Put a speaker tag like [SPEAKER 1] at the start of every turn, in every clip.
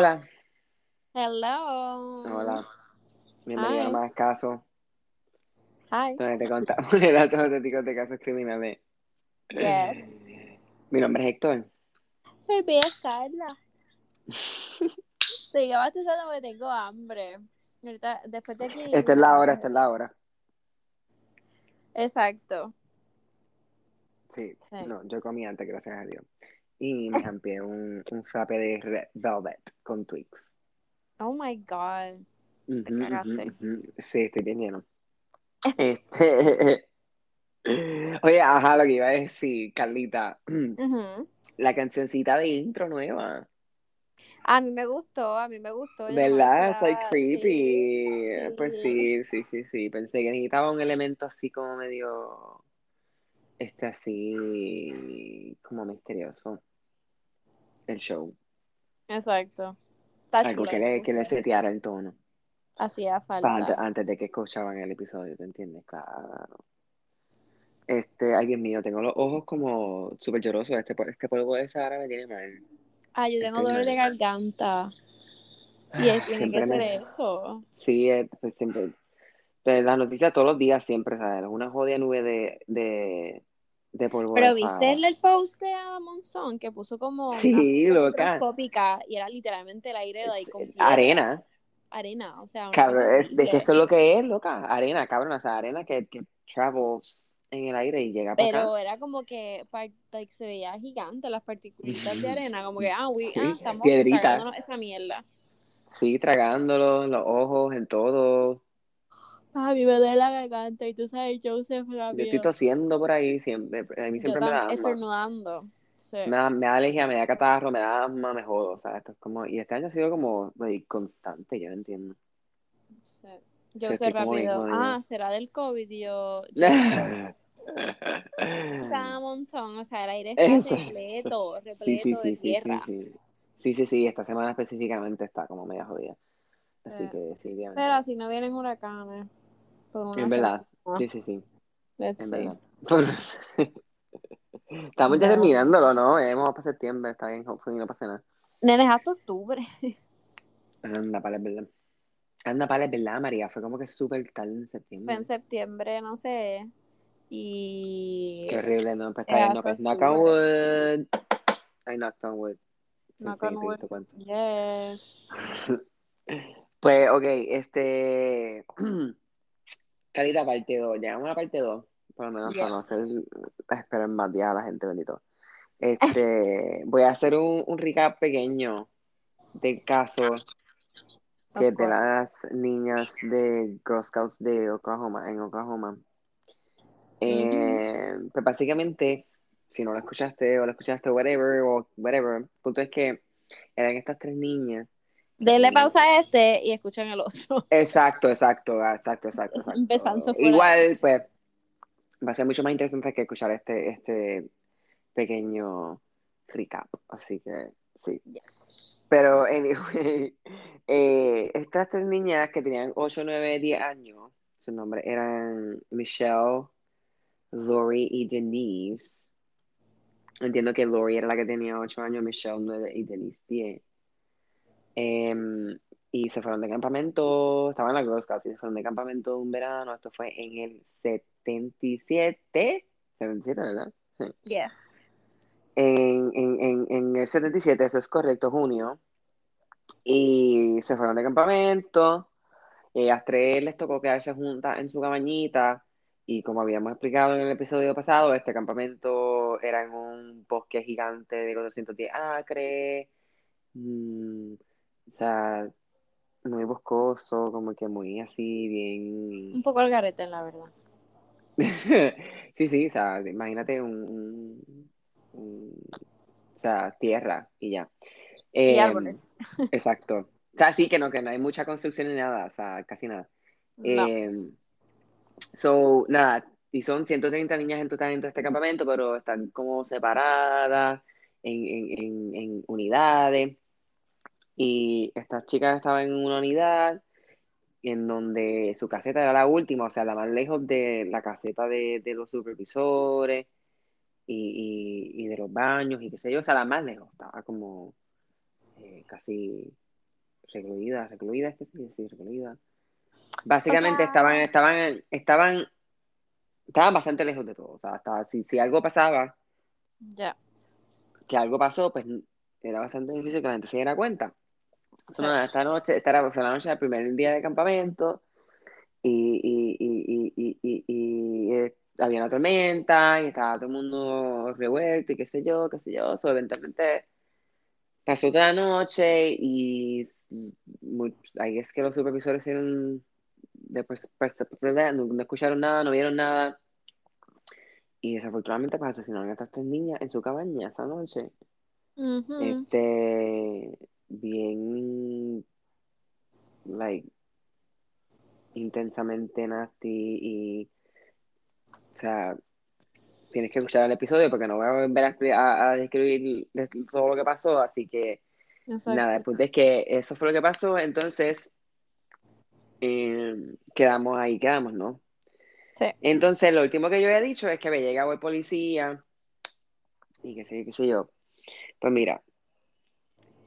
[SPEAKER 1] Hola.
[SPEAKER 2] Hello.
[SPEAKER 1] Hola. Bienvenido a más casos
[SPEAKER 2] Hi.
[SPEAKER 1] donde te contamos de datos auténticos de casos criminales.
[SPEAKER 2] Yes.
[SPEAKER 1] Mi nombre es Héctor.
[SPEAKER 2] Baby, es Carla. Sigue bastante porque tengo hambre. Ahorita, después de aquí.
[SPEAKER 1] Esta es la hora, esta es la hora.
[SPEAKER 2] Exacto.
[SPEAKER 1] Sí.
[SPEAKER 2] Sí.
[SPEAKER 1] No, yo comí antes, gracias a Dios. Y me jampié un, un frappe de Red Velvet con Twix.
[SPEAKER 2] Oh my God. Te cagaste.
[SPEAKER 1] ujú. Sí, estoy bien lleno. Este... Oye, ajá, lo que iba a decir, Carlita. La cancioncita de intro nueva.
[SPEAKER 2] A mí me gustó, a mí me gustó.
[SPEAKER 1] ¿Verdad? Está creepy.
[SPEAKER 2] Sí,
[SPEAKER 1] Pues sí, sí, sí, sí. Pensé que necesitaba un elemento así como medio. Este así. como misterioso. El show.
[SPEAKER 2] Exacto. Está
[SPEAKER 1] Algo que le, que le seteara el tono.
[SPEAKER 2] Hacía
[SPEAKER 1] Pa-
[SPEAKER 2] falta.
[SPEAKER 1] Antes, antes de que escuchaban el episodio, ¿te entiendes? Claro. Este, ay Dios mío, tengo los ojos como súper llorosos. Este, este polvo de Sahara me tiene mal.
[SPEAKER 2] Ah, yo tengo
[SPEAKER 1] Estoy
[SPEAKER 2] dolor de garganta. Y es- tiene
[SPEAKER 1] Siempre
[SPEAKER 2] que ser
[SPEAKER 1] me.
[SPEAKER 2] eso.
[SPEAKER 1] Sí, eh, pues siempre. Pero las noticias todos los días siempre, ¿sabes? Una jodida nube de, de, de
[SPEAKER 2] Pero
[SPEAKER 1] de
[SPEAKER 2] viste el, el post de Adam Monzón que puso como
[SPEAKER 1] Sí, loca.
[SPEAKER 2] y era literalmente el aire
[SPEAKER 1] Es-
[SPEAKER 2] con piedra,
[SPEAKER 1] arena.
[SPEAKER 2] arena, o sea,
[SPEAKER 1] Cabrón, es, es que eso es lo que es, loca. Arena, cabrón. O sea, arena que, que travels en el aire y llega acá.
[SPEAKER 2] Pero era como que like, se veía gigante las particulitas de arena, como que, ah, we,
[SPEAKER 1] Sí,
[SPEAKER 2] ah estamos esa mierda.
[SPEAKER 1] Sí, tragándolo, en los ojos, en todo.
[SPEAKER 2] A mí me duele la garganta y tú sabes, Joseph
[SPEAKER 1] Yo estoy
[SPEAKER 2] rápido.
[SPEAKER 1] tosiendo por ahí siempre. A mí
[SPEAKER 2] Yo
[SPEAKER 1] siempre me da asma.
[SPEAKER 2] estornudando. Sí,
[SPEAKER 1] Me da, me da alergia, me da catarro, me da asma, me jodo. O sea, esto es como... Y este año ha sido como like, constante, yo no entiendo.
[SPEAKER 2] sí.
[SPEAKER 1] Yo bien
[SPEAKER 2] rápido. Ah, será del COVID, yo. Estaba monzón, o sea, el aire está
[SPEAKER 1] Eso.
[SPEAKER 2] repleto, repleto
[SPEAKER 1] sí,
[SPEAKER 2] de tierra.
[SPEAKER 1] sí. Sí, sí, esta semana específicamente está como media jodida. Así
[SPEAKER 2] Sí.
[SPEAKER 1] que definitivamente.
[SPEAKER 2] Pero así no vienen huracanes. Por una
[SPEAKER 1] En verdad,
[SPEAKER 2] semana.
[SPEAKER 1] sí, sí, sí,
[SPEAKER 2] Let's
[SPEAKER 1] en
[SPEAKER 2] see.
[SPEAKER 1] verdad. Estamos ya terminándolo, ¿no? Ya vamos para septiembre, está bien, hopefully no pasa nada.
[SPEAKER 2] Nene, es hasta octubre.
[SPEAKER 1] Anda, para es verdad. Anda, para es verdad, María, fue como que súper tarde en
[SPEAKER 2] Fue
[SPEAKER 1] septiembre.
[SPEAKER 2] en septiembre, no sé. Y.
[SPEAKER 1] Qué horrible, ¿no? Pues
[SPEAKER 2] es
[SPEAKER 1] está bien, no, pues knock on wood. I knocked on wood. Sí, cuenta.
[SPEAKER 2] Yes.
[SPEAKER 1] Pues, ok, este. Carita, parte 2. Llegamos a la parte 2. Por lo menos para no hacer esperar más días a la gente, bendito. Este, voy a hacer un, un recap pequeño del caso que de las niñas de Girl Scouts de Oklahoma, en Oklahoma. Eh, pues básicamente, si no lo escuchaste o lo escuchaste, whatever, o whatever, el punto es que eran estas tres niñas.
[SPEAKER 2] Denle pausa a este y escuchen el otro.
[SPEAKER 1] Exacto, exacto, exacto, exacto, exacto.
[SPEAKER 2] Empezando.
[SPEAKER 1] Igual, pues, va a ser mucho más interesante que escuchar este, este pequeño recap. Así que, sí.
[SPEAKER 2] Yes.
[SPEAKER 1] Pero, anyway, eh, estas tres niñas que tenían 8, 9, 10 años, sus nombres eran Michelle, Lori y Denise. Entiendo que Lori era la que tenía 8 años, Michelle 9 y Denise 10. Em, y se fueron de campamento, estaban en la Girl Scouts y se fueron de campamento un verano. Esto fue en el 77, 77, ¿verdad? Sí.
[SPEAKER 2] Yes.
[SPEAKER 1] En, en, en, en el 77, eso es correcto, junio. Y se fueron de campamento. Y a las tres les tocó quedarse juntas en su cabañita. Y como habíamos explicado en el episodio pasado, este campamento era en un bosque gigante de 410 acres. Mm, o sea, muy boscoso, como que muy así, bien.
[SPEAKER 2] Un poco el garete, la verdad.
[SPEAKER 1] Sí, sí, o sea, imagínate un, un- un- o sea, tierra y ya.
[SPEAKER 2] Y
[SPEAKER 1] Em,
[SPEAKER 2] árboles.
[SPEAKER 1] exacto. O sea, sí que no, que no hay mucha construcción ni nada, o sea, casi nada.
[SPEAKER 2] No.
[SPEAKER 1] Em, so, nada, y son 130 niñas en total en todo este campamento, pero están como separadas en, en, en, en unidades. Y estas chicas estaban en una unidad en donde su caseta era la última, o sea, la más lejos de la caseta de, de los supervisores y, y- y de los baños y qué sé yo, o sea, la más lejos, estaba como eh, casi recluida, recluida, es que sí, sí, recluida. Básicamente
[SPEAKER 2] O sea-
[SPEAKER 1] estaban, estaban, estaban, estaban bastante lejos de todo. O sea, hasta si, si algo pasaba,
[SPEAKER 2] Ya.
[SPEAKER 1] que algo pasó, pues era bastante difícil que la gente se diera cuenta. Esta noche, esta era, fue la noche del primer día de campamento y, y, y, y, eh, había una tormenta y estaba todo el mundo revuelto y qué sé yo, qué sé yo. So, eventualmente pasó toda la noche y muy, ahí es que los supervisores hicieron, después, pues, no, no escucharon nada, no vieron nada. Y desafortunadamente pues asesinaron a estas tres niñas en su cabaña esa noche. Este, bien, like, intensamente nasty y, o sea, tienes que escuchar el episodio porque no voy a volver a, describir todo lo que pasó, así que
[SPEAKER 2] Exacto.
[SPEAKER 1] nada, punto es que eso fue lo que pasó, entonces eh, quedamos ahí, quedamos, ¿no?
[SPEAKER 2] Sí.
[SPEAKER 1] Entonces, lo último que yo había dicho es que había llegado el policía y qué sé, qué sé yo. Pues mira,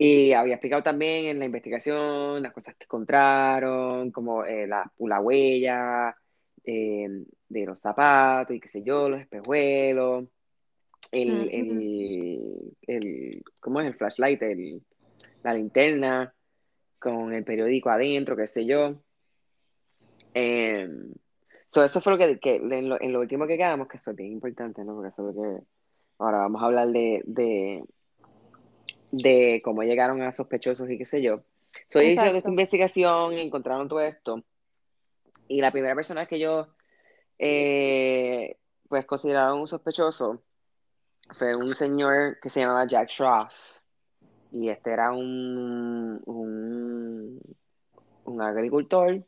[SPEAKER 1] y había explicado también en la investigación las cosas que encontraron, como eh, la, la huella eh, de los zapatos y qué sé yo, los espejuelos, el, el, el, ¿cómo es? El flashlight, el, la linterna con el periódico adentro, qué sé yo. Eh, so eso fue lo que, que en, lo, en lo último que quedamos, que eso es bien importante, ¿no? Porque eso es lo que ahora vamos a hablar de, de, de cómo llegaron a sospechosos y qué sé yo. So, ellos hicieron
[SPEAKER 2] Exacto.
[SPEAKER 1] esta investigación, encontraron todo esto. Y la primera persona que ellos eh, pues consideraron un sospechoso fue un señor que se llamaba Jack Schroff. Y este era un, un, un agricultor,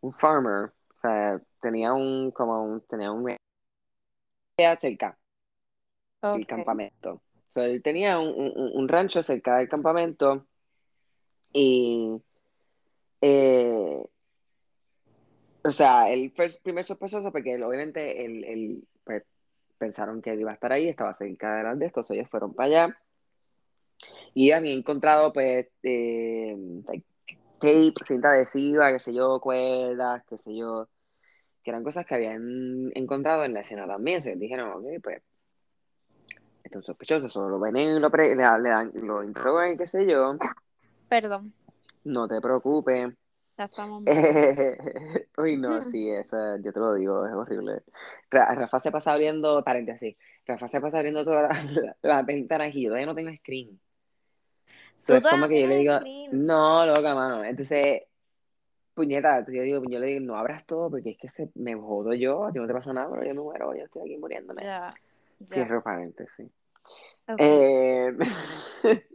[SPEAKER 1] un farmer. O sea, tenía un, como un, tenía un cerca del campamento. So, él tenía un, un- un rancho cerca del campamento y, eh, o sea, el primer sospechoso porque él, obviamente él, él, pues, pensaron que él iba a estar ahí, estaba cerca de de estos, ellos fueron para allá y habían encontrado, pues, eh, tape, cinta adhesiva, qué sé yo, cuerdas, qué sé yo, que eran cosas que habían encontrado en la escena también. So, ellos dijeron, ok, pues, esto es sospechoso, solo lo ven y lo, pre- le, le dan, lo interrogan y qué sé yo,
[SPEAKER 2] Perdón.
[SPEAKER 1] no te preocupes.
[SPEAKER 2] Ya estamos.
[SPEAKER 1] Uy, no, sí, eso, yo te lo digo, es horrible. Ra- Rafa se pasa abriendo, paréntesis, Rafa se pasa abriendo todas las, las ventanas y yo todavía no tengo screen. So, es como que yo le digo,
[SPEAKER 2] screen.
[SPEAKER 1] no, loca, mano. Entonces, puñeta, yo digo, yo le digo, no abras todo porque es que se, me jodo yo, a ti no te pasa nada, pero yo me muero, yo estoy aquí muriéndome.
[SPEAKER 2] Ya. Ya.
[SPEAKER 1] Cierro paréntesis.
[SPEAKER 2] Ok.
[SPEAKER 1] Eh,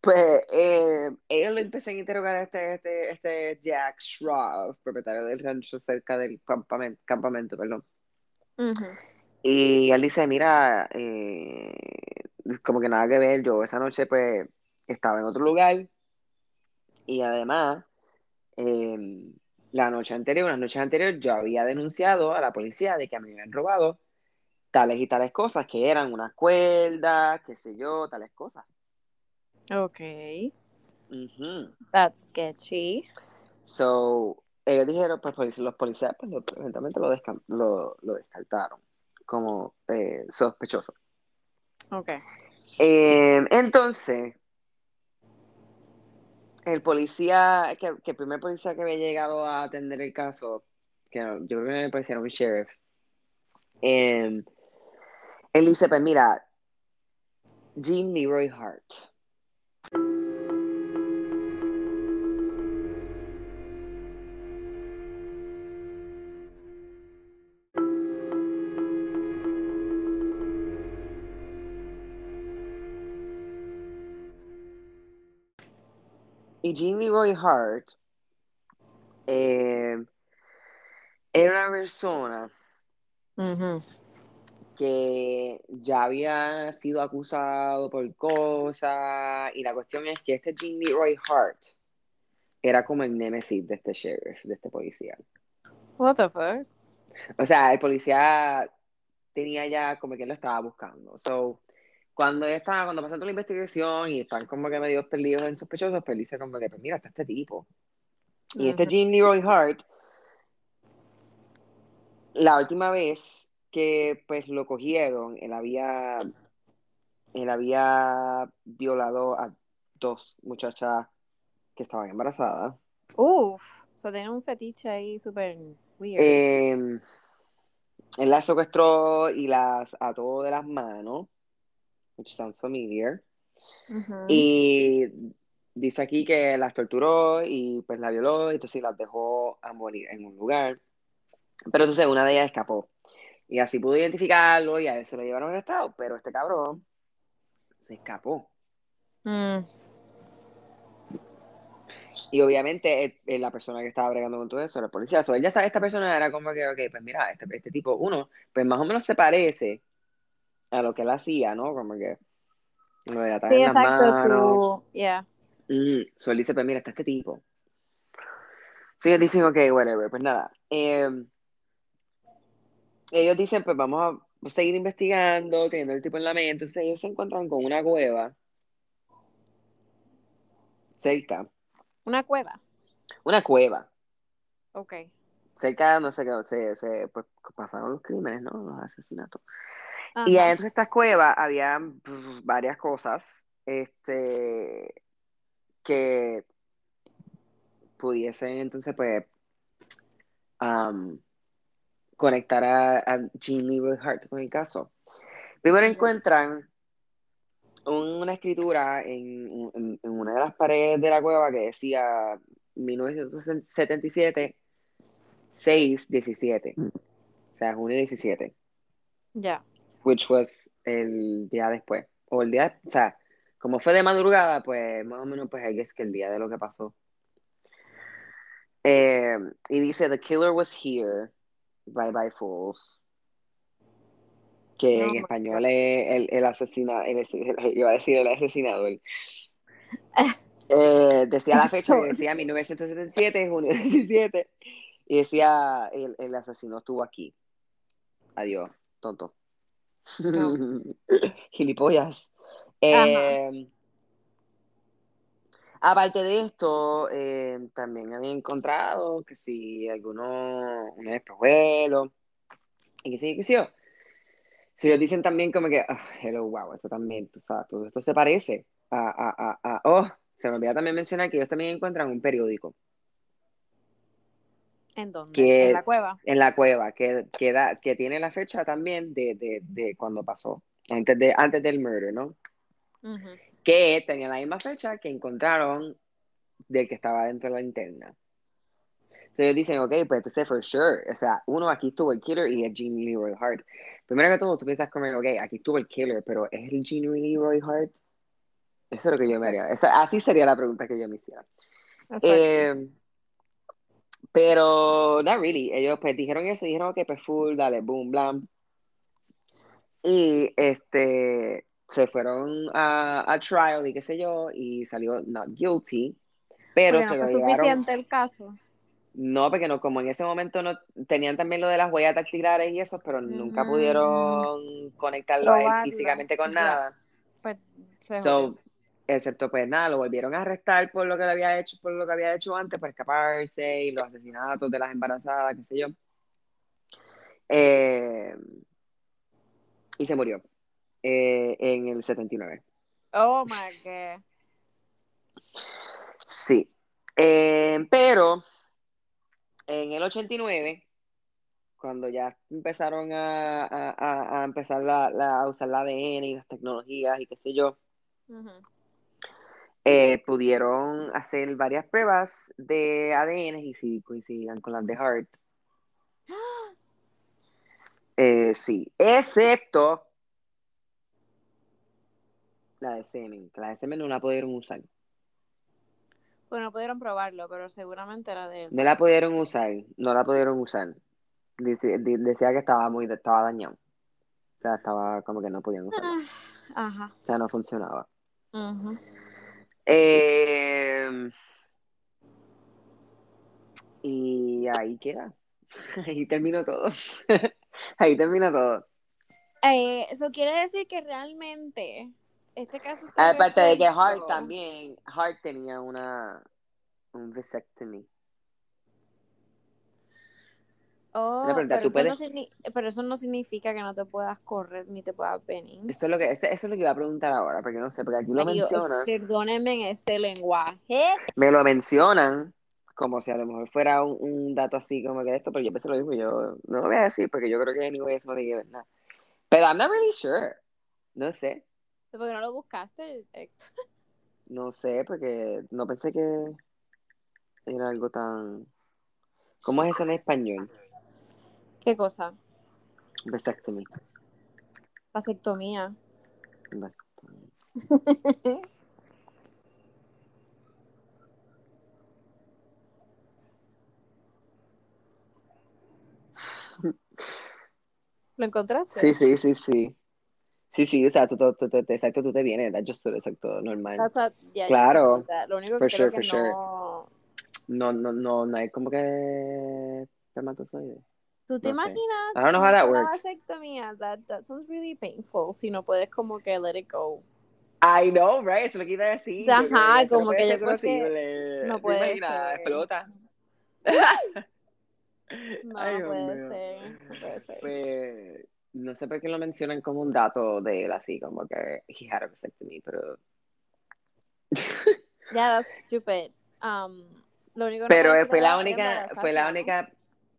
[SPEAKER 1] pues eh, ellos lo empiezan a interrogar a este, este, este Jack Schroff, propietario del rancho cerca del campamento, campamento, perdón.
[SPEAKER 2] Ujú.
[SPEAKER 1] Y él dice, mira, eh, como que nada que ver, yo esa noche pues estaba en otro lugar y además eh, la noche anterior, una noche anterior yo había denunciado a la policía de que a mí me habían robado tales y tales cosas, que eran unas cuerdas, qué sé yo, tales cosas.
[SPEAKER 2] Ok. That's sketchy.
[SPEAKER 1] So, ellos dijeron, pues los policías pues, lo- eventualmente lo, lo, lo descartaron como eh, sospechoso.
[SPEAKER 2] Ok.
[SPEAKER 1] Eh, entonces, el policía, que, que el primer policía que había llegado a atender el caso, que yo creo que me parecía un sheriff, eh, él dice, pues mira, Jim Leroy Hart. Y Jim Leroy Hart eh, era una persona. Que ya había sido acusado por cosas y la cuestión es que este Jim Leroy Hart era como el némesis de este sheriff, de este policía.
[SPEAKER 2] What the fuck?
[SPEAKER 1] O sea, el policía tenía ya como que lo estaba buscando. So, cuando estaba, cuando pasó toda la investigación y están como que medio perdidos en sospechosos, pues dice como que, pues mira, está este tipo. Y este. Jean Leroy Hart, la última vez que pues lo cogieron, él había, él había violado a dos muchachas que estaban embarazadas.
[SPEAKER 2] Uf, o sea, tiene un fetiche ahí súper weird.
[SPEAKER 1] Eh, él las secuestró y las ató de las manos, which sounds familiar. Y dice aquí que las torturó y pues la violó, y entonces las dejó a morir en un lugar. Pero entonces una de ellas escapó. Y así pudo identificarlo y a él se lo llevaron al estado, pero este cabrón se escapó.
[SPEAKER 2] Mm.
[SPEAKER 1] Y obviamente eh, eh, la persona que estaba bregando con todo eso era el policía. So, él ya sabe, esta persona era como que, ok, pues mira, este, este tipo, uno, pues más o menos se parece a lo que él hacía, ¿no? Como que lo de atar
[SPEAKER 2] Sí,
[SPEAKER 1] en las
[SPEAKER 2] exacto,
[SPEAKER 1] manos.
[SPEAKER 2] su... Yeah.
[SPEAKER 1] Mm, so él dice, pues mira, está este tipo. So ellos dicen, ok, whatever, pues nada. Eh, ellos dicen, pues vamos a seguir investigando, teniendo el tipo en la mente. Entonces ellos se encuentran con una cueva cerca,
[SPEAKER 2] Una cueva.
[SPEAKER 1] una cueva
[SPEAKER 2] Ok.
[SPEAKER 1] cerca, no sé qué, se, se pues, pasaron los crímenes, ¿no? Los asesinatos.
[SPEAKER 2] Ajá.
[SPEAKER 1] Y adentro de estas cuevas había pues, varias cosas este, que pudiesen entonces pues um, conectar a, a Jean Leroy Hart con el caso. Primero encuentran un- una escritura en, en- en una de las paredes de la cueva que decía 1977 6 17 o sea junio 17
[SPEAKER 2] Ya.
[SPEAKER 1] which was el día después. O el día o sea como fue de madrugada pues más o menos pues ahí es que el día de lo que pasó. Eh, y dice the killer was here bye bye fools. Que en español es el, el asesina el, el- iba a decir el asesinador. Eh, decía la fecha decía 1977 junio 17 y decía el, el asesino estuvo aquí. Adiós tonto.
[SPEAKER 2] No.
[SPEAKER 1] gilipollas. Eh, aparte de esto eh, también había encontrado que si algunos unos espejuelos y que sí que sí yo si ellos dicen también como que ah, hello wow esto también tú sabes, todo esto se parece a, a, a, a- oh se me olvidó también mencionar que ellos también encuentran un periódico
[SPEAKER 2] ¿En dónde?
[SPEAKER 1] Que-
[SPEAKER 2] En la cueva.
[SPEAKER 1] en la cueva que, que, da- que tiene la fecha también de, de, de cuando pasó, antes, de, antes del murder, ¿no?
[SPEAKER 2] Ujú.
[SPEAKER 1] Que tenía la misma fecha que encontraron del que estaba dentro de la interna. Entonces dicen, ok, pues entonces for sure, o sea, uno, aquí estuvo el killer y es Gene Leroy Hart. Primero que todo, tú piensas como, ok, aquí estuvo el killer, pero ¿es el Gene Leroy Hart? Eso es lo que yo me haría. Esa- así sería la pregunta que yo me hiciera. Eh, pero, not really. Ellos pues dijeron eso, dijeron que pues full, dale, boom, blam. Y este se fueron a, a trial y qué sé yo, y salió not guilty. Pero se
[SPEAKER 2] no
[SPEAKER 1] lo
[SPEAKER 2] fue suficiente el caso.
[SPEAKER 1] No, porque no, como en ese momento no tenían también lo de las huellas dactilares y eso, pero nunca
[SPEAKER 2] Mm.
[SPEAKER 1] pudieron conectarlo a él físicamente con nada.
[SPEAKER 2] Pues se
[SPEAKER 1] So,
[SPEAKER 2] jodió.
[SPEAKER 1] excepto pues nada, lo volvieron a arrestar por lo que le había hecho, por lo que había hecho antes, por escaparse y los asesinatos de las embarazadas, qué sé yo. Eh, y se murió eh, en el 79.
[SPEAKER 2] Oh my god.
[SPEAKER 1] Sí. Eh, pero en el 89, cuando ya empezaron a, a- a- empezar la, la- a usar la ADN y las tecnologías y qué sé yo, eh, pudieron hacer varias pruebas de ADN y si coincidían con las de Hart. Eh, sí, excepto la de semen. que La de semen no la pudieron usar.
[SPEAKER 2] Bueno, pudieron probarlo, pero seguramente era de él.
[SPEAKER 1] No la pudieron usar, no la pudieron usar. Dice- decía que estaba muy estaba dañado. O sea, estaba como que no podían usarla.
[SPEAKER 2] Ajá.
[SPEAKER 1] O sea, no funcionaba. Eh, y ahí queda. Ahí terminó todo. Ahí terminó todo.
[SPEAKER 2] Eh, eso quiere decir que realmente este caso está
[SPEAKER 1] Aparte de que. Hart también, Hart tenía una un vasectomy.
[SPEAKER 2] Oh, pero,
[SPEAKER 1] ¿tú
[SPEAKER 2] eso no
[SPEAKER 1] puedes-
[SPEAKER 2] signi- pero eso no significa que no te puedas correr ni te puedas venir.
[SPEAKER 1] Eso es lo que, eso, es lo que iba a preguntar ahora, porque no sé, porque aquí lo mencionan,
[SPEAKER 2] perdónenme en este lenguaje.
[SPEAKER 1] me lo mencionan como si a lo mejor fuera un, un dato así como que esto, pero yo pensé lo mismo, yo no lo voy a decir porque yo creo que anyway eso no tiene que ver nada. Pero I'm not really sure. No sé,
[SPEAKER 2] ¿Por qué no lo buscaste, Héctor?
[SPEAKER 1] no sé, porque no pensé que era algo tan... ¿Cómo es eso en español?
[SPEAKER 2] ¿Qué cosa?
[SPEAKER 1] Vasectomy.
[SPEAKER 2] Vasectomía.
[SPEAKER 1] Vasectomy.
[SPEAKER 2] ¿Lo encontraste?
[SPEAKER 1] Sí, sí, sí, sí. Sí, sí, o sea, tú, tú, tú, tú- exacto, tú te vienes, that's just exacto, normal.
[SPEAKER 2] That's a- yeah,
[SPEAKER 1] Claro.
[SPEAKER 2] yeah, Lo único
[SPEAKER 1] For
[SPEAKER 2] que creo que
[SPEAKER 1] sure.
[SPEAKER 2] no...
[SPEAKER 1] No, no, no, no hay como que espermatozoides.
[SPEAKER 2] ¿Tú te
[SPEAKER 1] No sé.
[SPEAKER 2] imaginas?
[SPEAKER 1] I don't know how that works.
[SPEAKER 2] vasectomía? That, that sounds really painful. Si no puedes como que let it go.
[SPEAKER 1] I know, right? Eso es lo que iba a decir.
[SPEAKER 2] Ajá,
[SPEAKER 1] Yo
[SPEAKER 2] como
[SPEAKER 1] no
[SPEAKER 2] que yo creo que no
[SPEAKER 1] ¿Te
[SPEAKER 2] puede
[SPEAKER 1] imaginas?
[SPEAKER 2] ser.
[SPEAKER 1] Explota.
[SPEAKER 2] No,
[SPEAKER 1] Ay,
[SPEAKER 2] no puede ser. No puede ser.
[SPEAKER 1] Pues, no sé por qué lo mencionan como un dato de él, así como que he had a vasectomy, pero...
[SPEAKER 2] Yeah, that's stupid. Um, lo único no
[SPEAKER 1] Pero
[SPEAKER 2] puede ser
[SPEAKER 1] fue la única, fue la
[SPEAKER 2] ¿no?
[SPEAKER 1] única,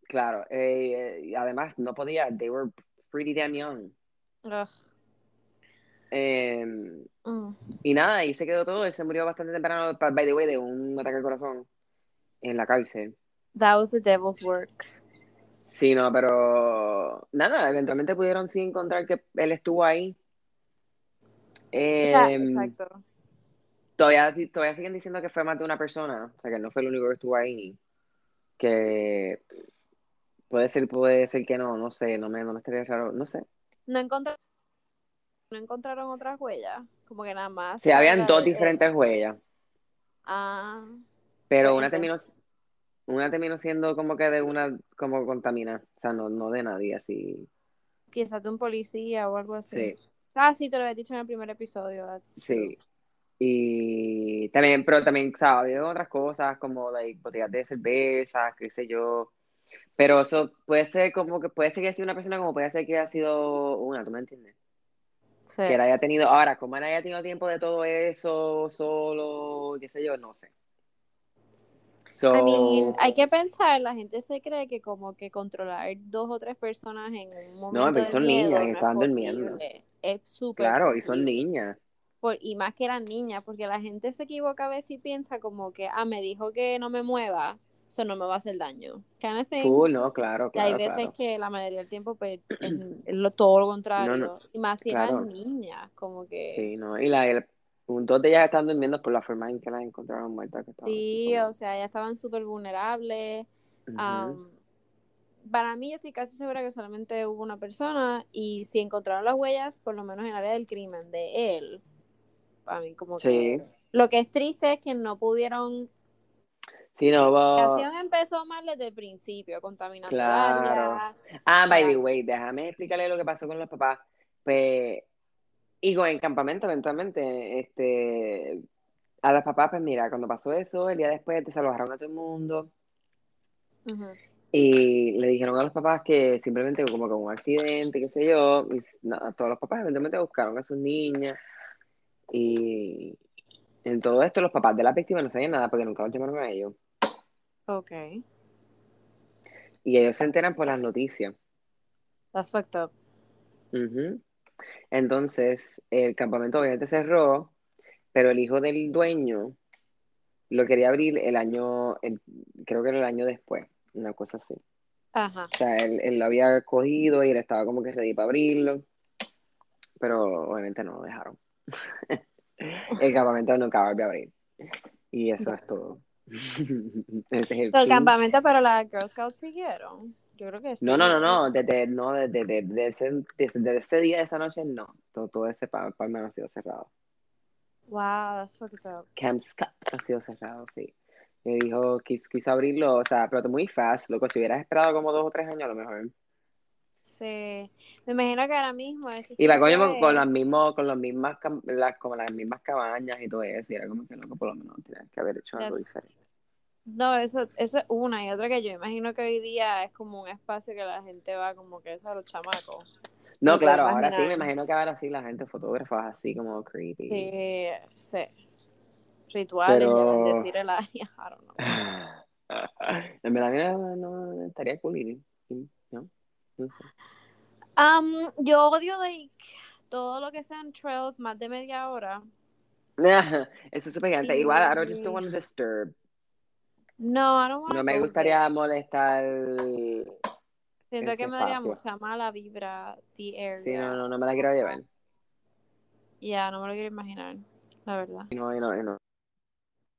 [SPEAKER 1] claro, eh, y además no podía, they were pretty damn young.
[SPEAKER 2] Ugh.
[SPEAKER 1] Em,
[SPEAKER 2] Mm.
[SPEAKER 1] y nada, y se quedó todo, él se murió bastante temprano, by the way, de un ataque al corazón en la cárcel.
[SPEAKER 2] That was the devil's work.
[SPEAKER 1] Sí, no, pero nada, eventualmente pudieron sí encontrar que él estuvo ahí. Em,
[SPEAKER 2] exacto.
[SPEAKER 1] todavía, todavía siguen diciendo que fue más de una persona, o sea, que no fue el único que estuvo ahí. Que puede ser, puede ser que no, no sé, no me, no me estaría raro, no sé.
[SPEAKER 2] No encontraron, no encontraron otras huellas. Como que nada más.
[SPEAKER 1] Sí, habían dos
[SPEAKER 2] de-
[SPEAKER 1] diferentes huellas,
[SPEAKER 2] Ah.
[SPEAKER 1] pero
[SPEAKER 2] pues,
[SPEAKER 1] una terminó, una terminó siendo como que de una, como contaminada, o sea, no, no de nadie, así.
[SPEAKER 2] Quizás de un policía o algo así.
[SPEAKER 1] Sí,
[SPEAKER 2] Ah, sí, te lo había dicho en el primer episodio. That's
[SPEAKER 1] sí. Y también, pero también, ¿sabes? Había otras cosas como like, botellas de cerveza, qué sé yo. Pero eso puede ser como que puede ser que haya sido una persona como puede ser que haya sido una, ¿tú me entiendes?
[SPEAKER 2] Sí.
[SPEAKER 1] Que él haya tenido, ahora, como él haya tenido tiempo de todo eso solo, qué sé yo, no sé. So,
[SPEAKER 2] I mean, hay que pensar, la gente se cree que como que controlar dos o tres personas en un momento
[SPEAKER 1] pero
[SPEAKER 2] de
[SPEAKER 1] son
[SPEAKER 2] miedo
[SPEAKER 1] niñas y
[SPEAKER 2] no es
[SPEAKER 1] estaban durmiendo.
[SPEAKER 2] Es súper
[SPEAKER 1] claro, y son niñas.
[SPEAKER 2] Por- y más que eran niñas, porque la gente se equivoca a veces y piensa como que, ah, me dijo que no me mueva, eso no me va a hacer daño. Kind of.
[SPEAKER 1] Full, no, claro,
[SPEAKER 2] Y hay
[SPEAKER 1] claro,
[SPEAKER 2] veces
[SPEAKER 1] claro.
[SPEAKER 2] que la mayoría del tiempo pues, es, es lo, todo lo contrario.
[SPEAKER 1] No, no,
[SPEAKER 2] y más si
[SPEAKER 1] claro.
[SPEAKER 2] eran niñas, como que...
[SPEAKER 1] Sí, no, y la, el, dos de ellas están durmiendo por la forma en que las encontraron muertas. Que
[SPEAKER 2] Sí, o sea, ya estaban súper vulnerables. Para mí, yo estoy casi segura que solamente hubo una persona y si encontraron las huellas, por lo menos en el área del crimen de él, para mí como
[SPEAKER 1] Sí.
[SPEAKER 2] que... Lo que es triste es que no pudieron...
[SPEAKER 1] Sí, no,
[SPEAKER 2] La
[SPEAKER 1] hubo-
[SPEAKER 2] acción empezó mal desde el principio, contaminando
[SPEAKER 1] Claro. Ah, by the way, déjame explicarle lo que pasó con los papás. Pues, y con el campamento, eventualmente, este, a los papás, pues mira, cuando pasó eso, el día después desalojaron a todo el mundo y le dijeron a los papás que simplemente como con un accidente, qué sé yo, y todos los papás eventualmente buscaron a sus niñas y en todo esto los papás de la víctima no sabían nada porque nunca los llamaron a ellos
[SPEAKER 2] Ok.
[SPEAKER 1] y ellos se enteran por las noticias.
[SPEAKER 2] That's fucked up.
[SPEAKER 1] Ujú. Entonces, el campamento obviamente cerró, pero el hijo del dueño lo quería abrir el año, el- creo que era el año después, una cosa así.
[SPEAKER 2] Ajá.
[SPEAKER 1] O sea, él, él lo había cogido y él estaba como que ready para abrirlo, pero obviamente no lo dejaron. El campamento nunca volvió a abrir. Y eso es todo. Es el
[SPEAKER 2] el campamento, pero las Girl Scouts siguieron. Yo creo que sí.
[SPEAKER 1] No, no, no, no, desde, no, desde, desde- desde ese, desde, desde ese día, esa noche, no. Todo, todo ese pa- palma ha sido cerrado.
[SPEAKER 2] Wow, that's fucked up.
[SPEAKER 1] Camp Scott ha sido cerrado, sí. Me dijo, quiso, quiso abrirlo, o sea, pero muy fast, loco. Si hubieras esperado como dos o tres años, a lo mejor.
[SPEAKER 2] Sí. Me imagino que ahora mismo
[SPEAKER 1] Y va coño con las mismas, con las mismas, las, como las mismas cabañas y todo eso, y era como que loco, por lo menos tenías que haber hecho algo diferente.
[SPEAKER 2] No, eso, eso es una y otra que yo imagino que hoy día es como un espacio que la gente va como que es a los chamacos.
[SPEAKER 1] No, claro, ahora sí, me imagino que ahora sí la gente fotógrafa así como creepy.
[SPEAKER 2] Sí, sí. Rituales,
[SPEAKER 1] Pero-
[SPEAKER 2] ya decir el área, I don't know.
[SPEAKER 1] En verdad, no, no, estaría cool ¿no? No sé.
[SPEAKER 2] Um, yo odio like todo lo que sean trails más de media hora.
[SPEAKER 1] Eso es súper gigante. Igual, I don't just don't want to disturb.
[SPEAKER 2] No, I don't wanna
[SPEAKER 1] No me gustaría molestar.
[SPEAKER 2] Siento que me daría mucha mala vibra the area.
[SPEAKER 1] Sí, no, no, no me la quiero llevar.
[SPEAKER 2] Ya, no me lo quiero imaginar, la verdad.
[SPEAKER 1] No, no, no.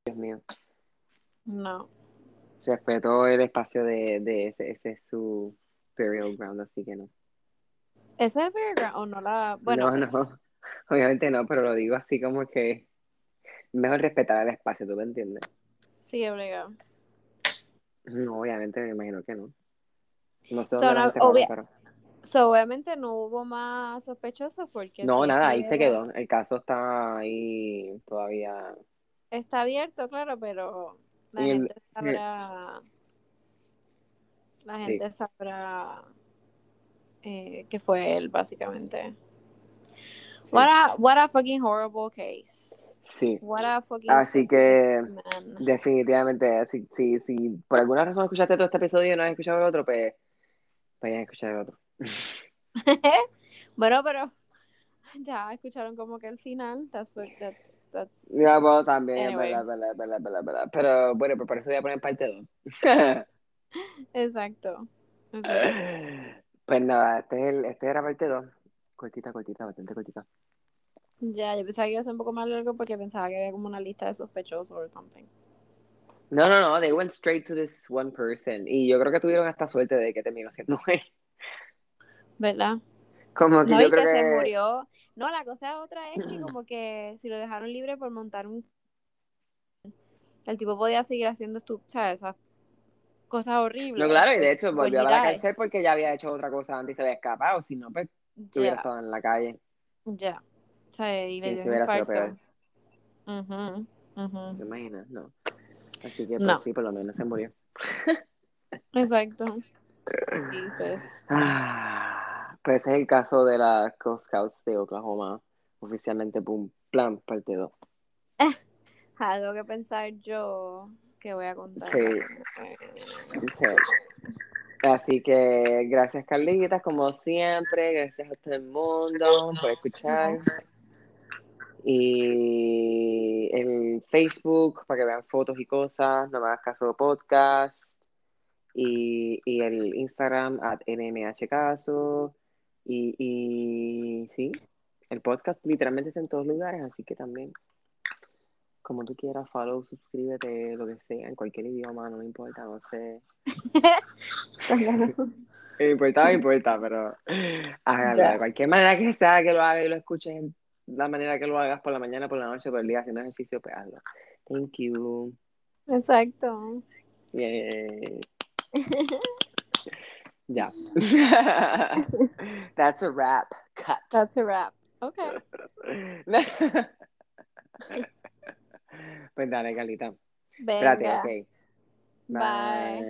[SPEAKER 1] Dios mío.
[SPEAKER 2] No.
[SPEAKER 1] Respeto el espacio de, de ese, ese es su burial ground, así que no.
[SPEAKER 2] ¿Ese es Burial Ground o no la...? Bueno,
[SPEAKER 1] No, no. Obviamente no, pero lo digo así como que mejor respetar el espacio, ¿tú me entiendes?
[SPEAKER 2] sí, obligado.
[SPEAKER 1] No, obviamente me imagino que no. No sé
[SPEAKER 2] So, no, obvia-
[SPEAKER 1] pero...
[SPEAKER 2] So, obviamente no hubo más sospechosos porque...
[SPEAKER 1] No, nada, ahí se quedó. El caso está ahí todavía.
[SPEAKER 2] Está abierto, claro, pero la
[SPEAKER 1] Y el-
[SPEAKER 2] gente sabrá... La
[SPEAKER 1] Sí.
[SPEAKER 2] gente sabrá eh, que fue él, básicamente.
[SPEAKER 1] Sí.
[SPEAKER 2] What a, what a fucking horrible case.
[SPEAKER 1] Sí.
[SPEAKER 2] What a fucking
[SPEAKER 1] Así que
[SPEAKER 2] man.
[SPEAKER 1] definitivamente, si, si, si por alguna razón escuchaste todo este episodio y no has escuchado el otro, pues vayan a escuchar el otro.
[SPEAKER 2] bueno, pero ya escucharon como que el final. That's what, that's, that's...
[SPEAKER 1] Ya, bueno, también, es verdad. Pero bueno, pues por eso voy a poner parte 2.
[SPEAKER 2] Exacto. Exacto.
[SPEAKER 1] pues nada, este, es el, este era parte 2. Cortita, cortita, bastante cortita.
[SPEAKER 2] Ya, yo pensaba que iba a ser un poco más largo porque pensaba que había como una lista de sospechosos o something.
[SPEAKER 1] No, no, no, they went straight to this one person. Y yo creo que tuvieron hasta suerte de que terminó siendo él.
[SPEAKER 2] ¿Verdad?
[SPEAKER 1] Como que
[SPEAKER 2] No,
[SPEAKER 1] yo
[SPEAKER 2] y que
[SPEAKER 1] creo
[SPEAKER 2] se
[SPEAKER 1] que.
[SPEAKER 2] murió. No, la cosa otra es que como que si lo dejaron libre por montar un... El tipo podía seguir haciendo estu- ¿sabes? esas cosas horribles.
[SPEAKER 1] No, claro, y de hecho
[SPEAKER 2] por
[SPEAKER 1] volvió a la
[SPEAKER 2] girar.
[SPEAKER 1] cárcel porque ya había hecho otra cosa antes y se había escapado. Si no, pues hubiera
[SPEAKER 2] Ya,
[SPEAKER 1] estado en la calle.
[SPEAKER 2] ya. Sea, y le dio
[SPEAKER 1] si
[SPEAKER 2] un
[SPEAKER 1] hubiera sido
[SPEAKER 2] infarto. Ujú, ujú.
[SPEAKER 1] ¿Te imaginas? No. Así que pues
[SPEAKER 2] No.
[SPEAKER 1] sí, por lo menos se murió.
[SPEAKER 2] Exacto. Jesus.
[SPEAKER 1] Ah, pues ese es el caso de las Coast Scouts de Oklahoma. Oficialmente, pum, plan, parte 2.
[SPEAKER 2] Algo que pensar yo que voy a contar.
[SPEAKER 1] Sí. Sí. Así que gracias Carlitas, como siempre, gracias a todo el mundo por escuchar. Y el Facebook para que vean fotos y cosas, no me hagas caso podcast. Y, y el Instagram at nmhcaso. Y, y sí, el podcast literalmente está en todos lugares, así que también, como tú quieras, follow, suscríbete, lo que sea, en cualquier idioma, no me importa, no sé. Me importa, me importa, pero hágalo. De cualquier manera que sea que lo hagas y lo escuches en la manera que lo hagas por la mañana, por la noche, por el día haciendo ejercicio, pues hazlo. Thank you.
[SPEAKER 2] Exacto.
[SPEAKER 1] Yay. Ya. That's a wrap. Cut.
[SPEAKER 2] That's a wrap. Okay.
[SPEAKER 1] pues dale. Espérate,
[SPEAKER 2] Venga.
[SPEAKER 1] ok.
[SPEAKER 2] Bye.